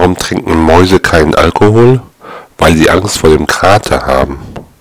Warum trinken Mäuse keinen Alkohol? Weil sie Angst vor dem Kater haben.